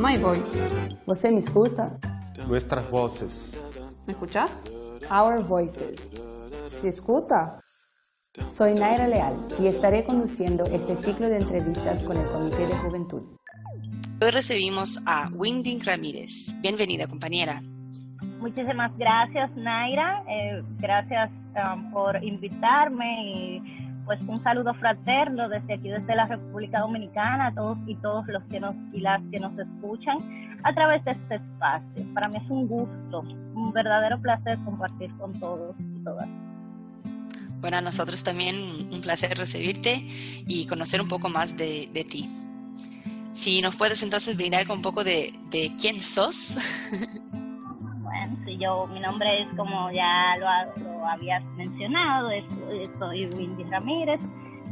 My voice. ¿Você me escuta? Nuestras voces. ¿Me escuchas? Our Voices. ¿Se escuta? Soy Naira Leal y estaré conduciendo este ciclo de entrevistas con el Comité de Juventud. Hoy recibimos a Windy Ramírez. Bienvenida, compañera. Muchísimas gracias, Naira. Eh, gracias um, por invitarme y pues un saludo fraterno desde aquí, desde la República Dominicana, a todos y todos los que nos y las que nos escuchan a través de este espacio. Para mí es un gusto, un verdadero placer compartir con todos y todas. Bueno, a nosotros también un placer recibirte y conocer un poco más de, de ti. Si nos puedes entonces brindar con un poco de, de quién sos. yo, mi nombre es como ya lo, lo habías mencionado, es, soy Windy Ramírez,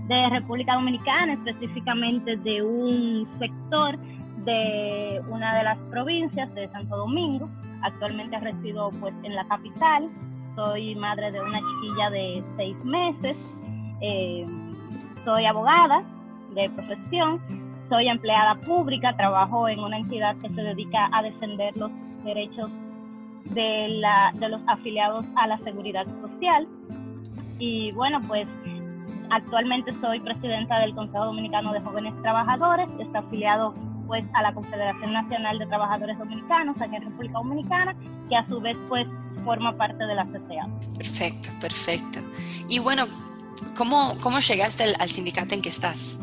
de República Dominicana, específicamente de un sector de una de las provincias de Santo Domingo. Actualmente resido pues en la capital. Soy madre de una chiquilla de seis meses. Eh, soy abogada de profesión. Soy empleada pública. Trabajo en una entidad que se dedica a defender los derechos de, la, de los afiliados a la seguridad social. Y bueno, pues actualmente soy presidenta del Consejo Dominicano de Jóvenes Trabajadores. Está afiliado pues a la Confederación Nacional de Trabajadores Dominicanos aquí en República Dominicana, que a su vez pues forma parte de la CCA. Perfecto, perfecto. Y bueno, ¿cómo, cómo llegaste al, al sindicato en que estás?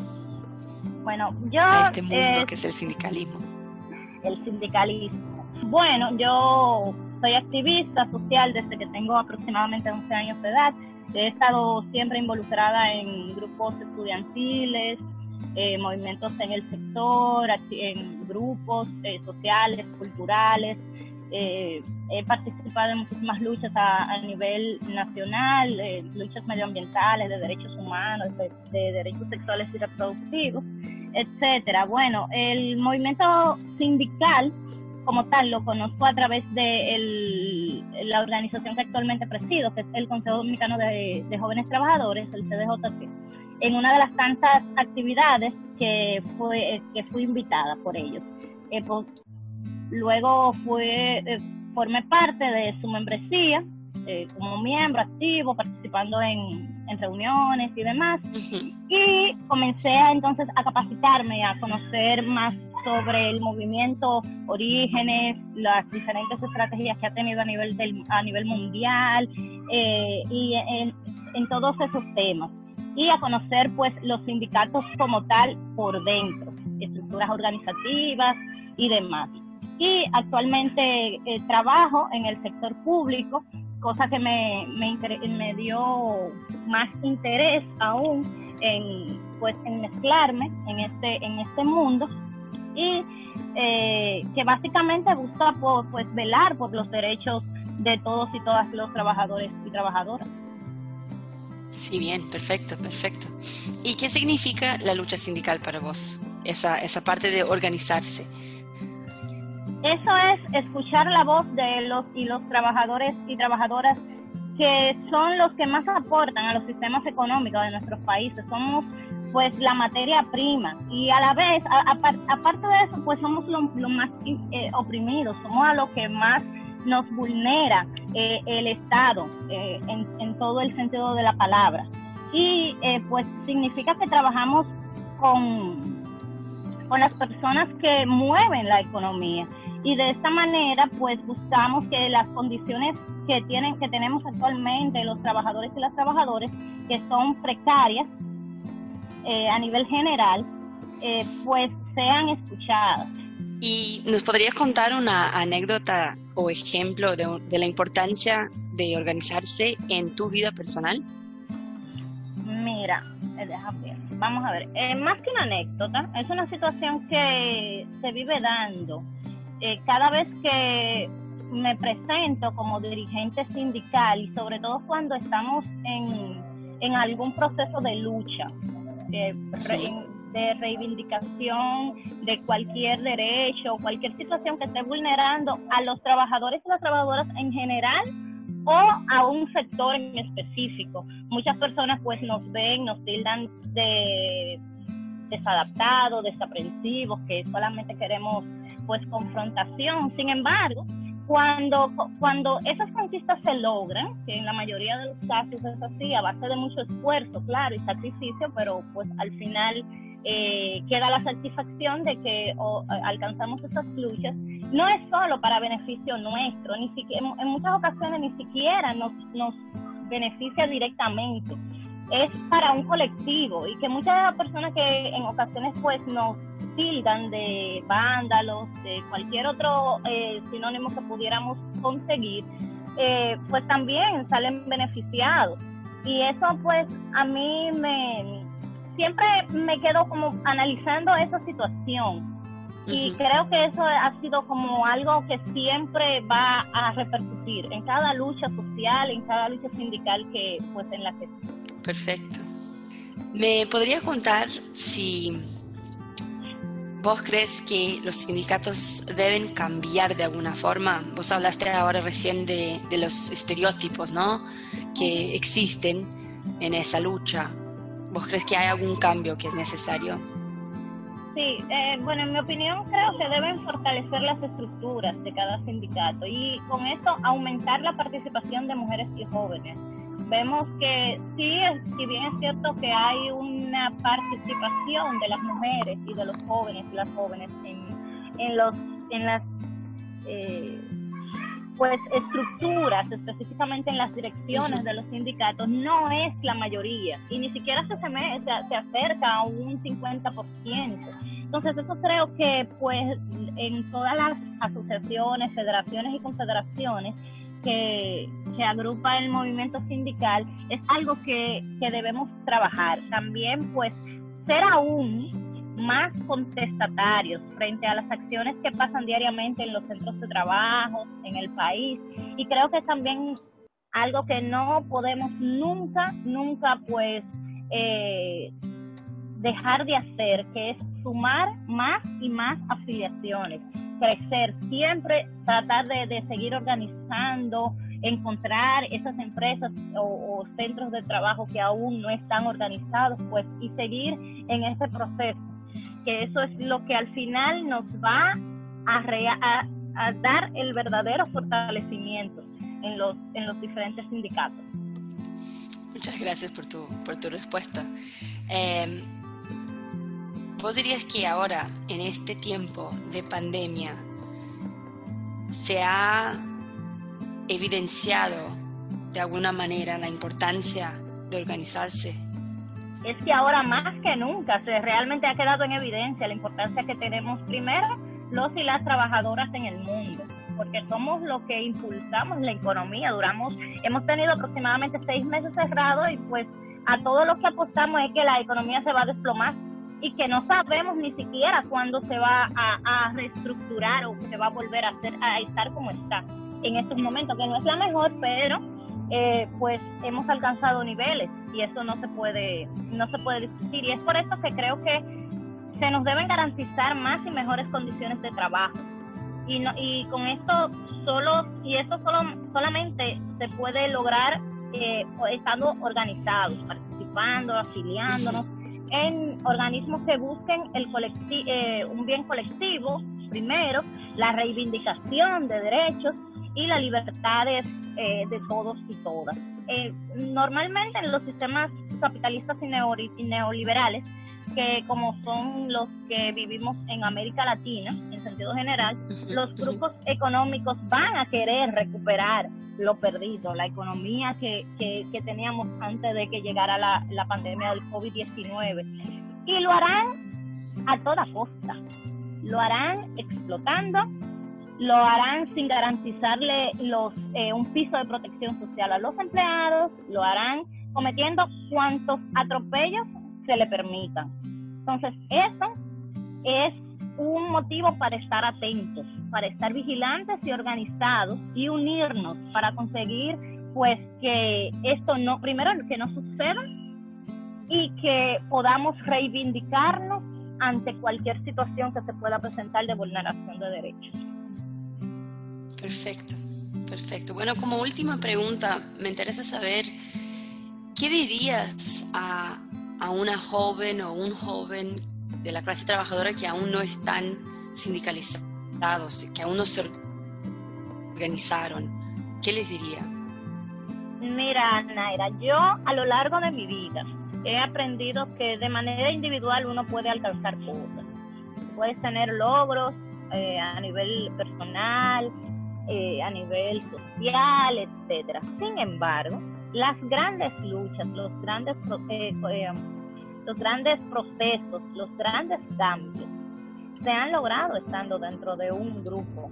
Bueno, yo... A este mundo eh, que es el sindicalismo. El sindicalismo. Bueno, yo soy activista social desde que tengo aproximadamente 11 años de edad. He estado siempre involucrada en grupos estudiantiles, eh, movimientos en el sector, en grupos eh, sociales, culturales. Eh, he participado en muchísimas luchas a, a nivel nacional, eh, luchas medioambientales, de derechos humanos, de, de, derechos sexuales y reproductivos, etcétera. Bueno, el movimiento sindical como tal lo conozco a través de el, la organización que actualmente presido, que es el Consejo Dominicano de, de Jóvenes Trabajadores, el CDJC en una de las tantas actividades que fue que fui invitada por ellos. Eh, pues, luego fue eh, formé parte de su membresía eh, como miembro activo, participando en, en reuniones y demás. Uh -huh. Y comencé a, entonces a capacitarme, a conocer más sobre el movimiento Orígenes, las diferentes estrategias que ha tenido a nivel, del, a nivel mundial eh, y en, en todos esos temas y a conocer pues los sindicatos como tal por dentro, estructuras organizativas y demás. Y actualmente eh, trabajo en el sector público, cosa que me, me, me, dio más interés aún en, pues, en mezclarme en este, en este mundo y eh, que básicamente busca por, pues, velar por los derechos de todos y todas los trabajadores y trabajadoras. Sí, bien, perfecto, perfecto. ¿Y qué significa la lucha sindical para vos? Esa, esa parte de organizarse. Eso es escuchar la voz de los y los trabajadores y trabajadoras que son los que más aportan a los sistemas económicos de nuestros países. Somos pues la materia prima y a la vez, a, a, aparte de eso, pues somos los lo más eh, oprimidos, somos a los que más nos vulnera eh, el Estado eh, en, en, todo el sentido de la palabra. Y eh, pues significa que trabajamos con, con las personas que mueven la economía. Y de esta manera pues buscamos que las condiciones que, tienen, que tenemos actualmente los trabajadores y las trabajadoras, que son precarias a nivel general, pues sean escuchadas. ¿Y nos podrías contar una anécdota o ejemplo de, de, la importancia de organizarse en tu vida personal? Mira, ver. Vamos a ver. Eh, más que una anécdota, es una situación que se vive dando eh, cada vez que me presento como dirigente sindical y sobre todo cuando estamos en, en algún proceso de lucha, de reivindicación de cualquier derecho, cualquier situación que esté vulnerando a los trabajadores y las trabajadoras en general o a un sector en específico. Muchas personas pues nos ven, nos tildan de desadaptados, desaprensivos, que solamente queremos pues confrontación. Sin embargo, cuando, cuando esas conquistas se logran, que en la mayoría de los casos es así, a base de mucho esfuerzo, claro, y sacrificio, pero pues al final eh, queda la satisfacción de que alcanzamos esas luchas, no es solo para beneficio nuestro, ni siquiera, en, muchas ocasiones ni siquiera nos, nos beneficia directamente, es para un colectivo y que muchas personas que en ocasiones pues nos tildan de vándalos, de cualquier otro eh, sinónimo que pudiéramos conseguir, eh, pues también salen beneficiados. Y eso pues a mí me siempre me quedo como analizando esa situación. Y creo que eso ha sido como algo que siempre va a repercutir en cada lucha social, en cada lucha sindical que pues en la que Perfecto. ¿Me podría contar si vos crees que los sindicatos deben cambiar de alguna forma? Vos hablaste ahora recién de, los estereotipos, ¿no? Que existen en esa lucha. ¿Vos crees que hay algún cambio que es necesario? Sí, eh, bueno, en mi opinión creo que deben fortalecer las estructuras de cada sindicato y con esto aumentar la participación de mujeres y jóvenes vemos que sí, si bien es cierto que hay una participación de las mujeres y de los jóvenes y las jóvenes en, en los en las eh, pues estructuras, específicamente en las direcciones de los sindicatos, no es la mayoría y ni siquiera se, se, se acerca a un 50%. Entonces eso creo que pues en todas las asociaciones, federaciones y confederaciones que, agrupa el movimiento sindical es algo que, que debemos trabajar. También, pues, ser aún más contestatarios frente a las acciones que pasan diariamente en los centros de trabajo, en el país. Y creo que también algo que no podemos nunca, nunca, pues, eh, dejar de hacer, que es sumar más y más afiliaciones crecer, siempre tratar de, seguir organizando, encontrar esas empresas o, centros de trabajo que aún no están organizados, pues, y seguir en ese proceso, que eso es lo que al final nos va a, a, dar el verdadero fortalecimiento en los, en los diferentes sindicatos. Muchas gracias por tu, por tu respuesta. Eh, ¿Vos dirías que ahora, en este tiempo de pandemia, se ha evidenciado de alguna manera la importancia de organizarse? Es que ahora más que nunca se realmente ha quedado en evidencia la importancia que tenemos primero los y las trabajadoras en el mundo, porque somos los que impulsamos la economía. Duramos, hemos tenido aproximadamente seis meses cerrados y pues a todo lo que apostamos es que la economía se va a desplomar y que no sabemos ni siquiera cuándo se va a, reestructurar o se va a volver a hacer a estar como está en estos momentos, que no es la mejor, pero eh, pues hemos alcanzado niveles y eso no se puede no se puede discutir. Y es por eso que creo que se nos deben garantizar más y mejores condiciones de trabajo. Y no, y con esto solo y esto solo solamente se puede lograr eh, estando organizados participando afiliándonos en organismos que busquen el eh, un bien colectivo, primero, la reivindicación de derechos y las libertades eh, de todos y todas. Eh, normalmente en los sistemas capitalistas y, neoliberales, que como son los que vivimos en América Latina, en sentido general, los grupos económicos van a querer recuperar lo perdido, la economía que, que, teníamos antes de que llegara la, la pandemia del COVID-19. Y lo harán a toda costa. Lo harán explotando, lo harán sin garantizarle los, eh, un piso de protección social a los empleados, lo harán cometiendo cuantos atropellos se le permitan. Entonces, eso es un motivo para estar atentos, para estar vigilantes y organizados y unirnos para conseguir pues que esto no, primero que no suceda y que podamos reivindicarnos ante cualquier situación que se pueda presentar de vulneración de derechos. Perfecto, perfecto. Bueno, como última pregunta, me interesa saber, ¿qué dirías a, a una joven o un joven de la clase trabajadora que aún no están sindicalizados, que aún no se organizaron? ¿Qué les diría? Mira, Naira, yo a lo largo de mi vida he aprendido que de manera individual uno puede alcanzar cosas. Puedes tener logros eh, a nivel personal, eh, a nivel social, etcétera. Sin embargo, las grandes luchas, los grandes, eh, los grandes procesos, los grandes cambios se han logrado estando dentro de un grupo,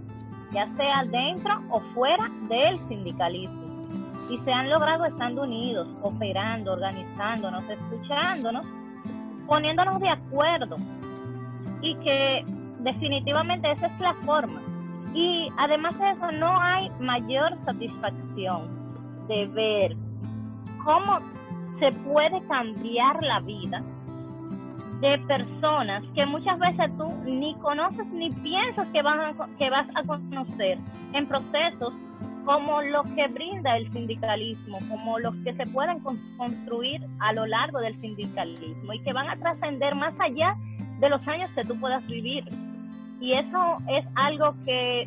ya sea dentro o fuera del sindicalismo y se han logrado estando unidos, operando, organizándonos, escuchándonos, poniéndonos de acuerdo y que definitivamente esa es la forma. Y además de eso, no hay mayor satisfacción de ver cómo se puede cambiar la vida de personas que muchas veces tú ni conoces ni piensas que, van que vas a conocer en procesos como los que brinda el sindicalismo, como los que se pueden construir a lo largo del sindicalismo y que van a trascender más allá de los años que tú puedas vivir. Y eso es algo que,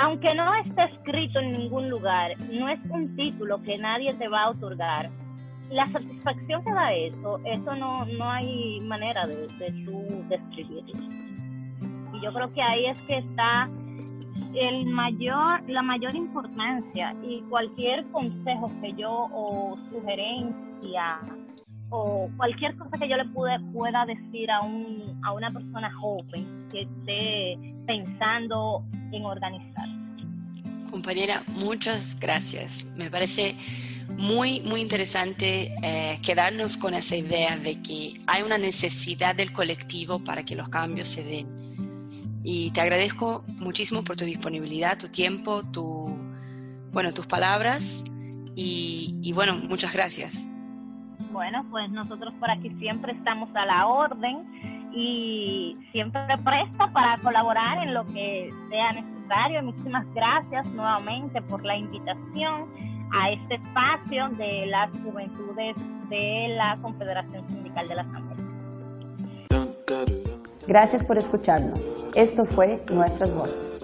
aunque no esté escrito en ningún lugar, no es un título que nadie te va a otorgar. La satisfacción que da eso, eso no, no hay manera de, de tú describirlo. Y yo creo que ahí es que está el mayor, la mayor importancia y cualquier consejo que yo o sugerencia o cualquier cosa que yo le pude, pueda decir a, un, a una persona joven que esté pensando en organizar. Compañera, muchas gracias. Me parece muy, muy interesante eh, quedarnos con esa idea de que hay una necesidad del colectivo para que los cambios se den y te agradezco muchísimo por tu disponibilidad, tu tiempo, tu, bueno, tus palabras y, bueno, muchas gracias. Bueno, pues nosotros por aquí siempre estamos a la orden y siempre presto para colaborar en lo que sea necesario. Muchísimas gracias nuevamente por la invitación a este espacio de las juventudes de la Confederación Sindical de las Américas. Gracias por escucharnos. Esto fue Nuestras Voces.